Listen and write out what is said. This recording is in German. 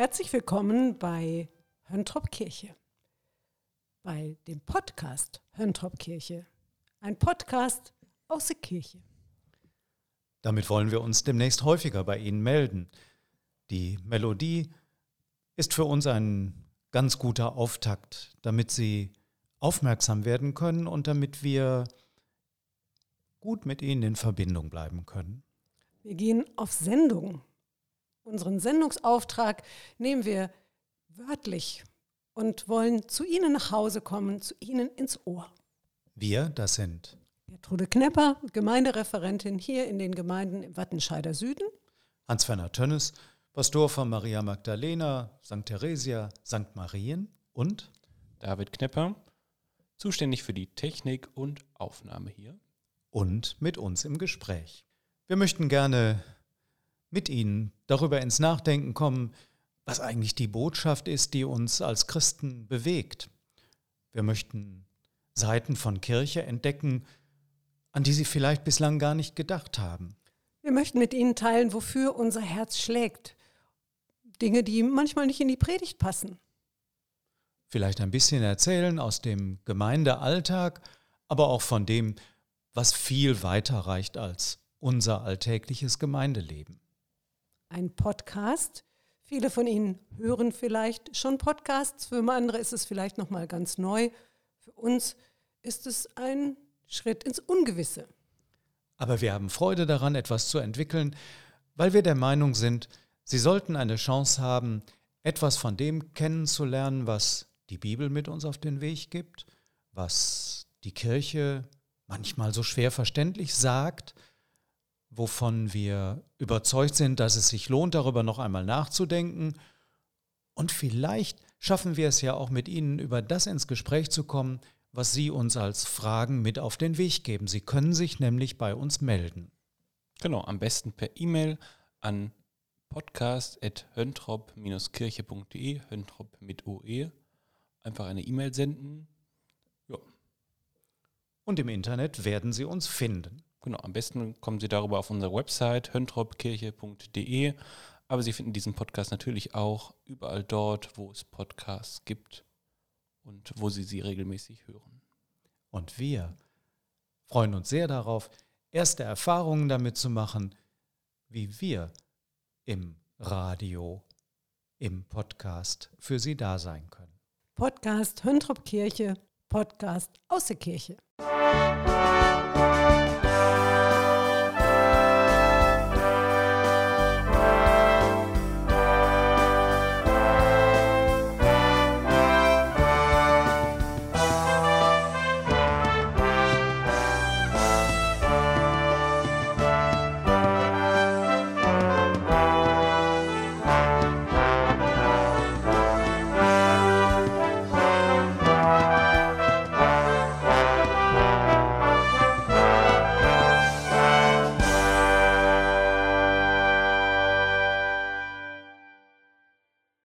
Herzlich willkommen bei Höntrop Kirche, bei dem Podcast Höntrop Kirche. Ein Podcast aus der Kirche. Damit wollen wir uns demnächst häufiger bei Ihnen melden. Die Melodie ist für uns ein ganz guter Auftakt, damit Sie aufmerksam werden können und damit wir gut mit Ihnen in Verbindung bleiben können. Wir gehen auf Sendung. Unseren Sendungsauftrag nehmen wir wörtlich und wollen zu Ihnen nach Hause kommen, zu Ihnen ins Ohr. Wir, das sind Gertrude Knepper, Gemeindereferentin hier in den Gemeinden im Wattenscheider Süden. Hans-Werner Tönnes, Pastor von Maria Magdalena, St. Theresia, St. Marien und David Knepper, zuständig für die Technik und Aufnahme hier. Und mit uns im Gespräch. Wir möchten gerne mit Ihnen darüber ins Nachdenken kommen, was eigentlich die Botschaft ist, die uns als Christen bewegt. Wir möchten Seiten von Kirche entdecken, an die Sie vielleicht bislang gar nicht gedacht haben. Wir möchten mit Ihnen teilen, wofür unser Herz schlägt. Dinge, die manchmal nicht in die Predigt passen. Vielleicht ein bisschen erzählen aus dem Gemeindealltag, aber auch von dem, was viel weiter reicht als unser alltägliches Gemeindeleben. Ein Podcast. Viele von Ihnen hören vielleicht schon Podcasts, für andere ist es vielleicht noch mal ganz neu. Für uns ist es ein Schritt ins Ungewisse. Aber wir haben Freude daran, etwas zu entwickeln, weil wir der Meinung sind, Sie sollten eine Chance haben, etwas von dem kennenzulernen, was die Bibel mit uns auf den Weg gibt, was die Kirche manchmal so schwer verständlich sagt, wovon wir überzeugt sind, dass es sich lohnt, darüber noch einmal nachzudenken. Und vielleicht schaffen wir es ja auch mit Ihnen, über das ins Gespräch zu kommen, was Sie uns als Fragen mit auf den Weg geben. Sie können sich nämlich bei uns melden. Genau, am besten per E-Mail an podcast.höntrop-kirche.de, Höntrop mit OE. Einfach eine E-Mail senden. Ja. Und im Internet werden Sie uns finden. Genau, am besten kommen Sie darüber auf unsere Website höntropkirche.de. Aber Sie finden diesen Podcast natürlich auch überall dort, wo es Podcasts gibt und wo Sie sie regelmäßig hören. Und wir freuen uns sehr darauf, erste Erfahrungen damit zu machen, wie wir im Radio, im Podcast für Sie da sein können. Podcast Höntrop Kirche, Podcast aus der Kirche.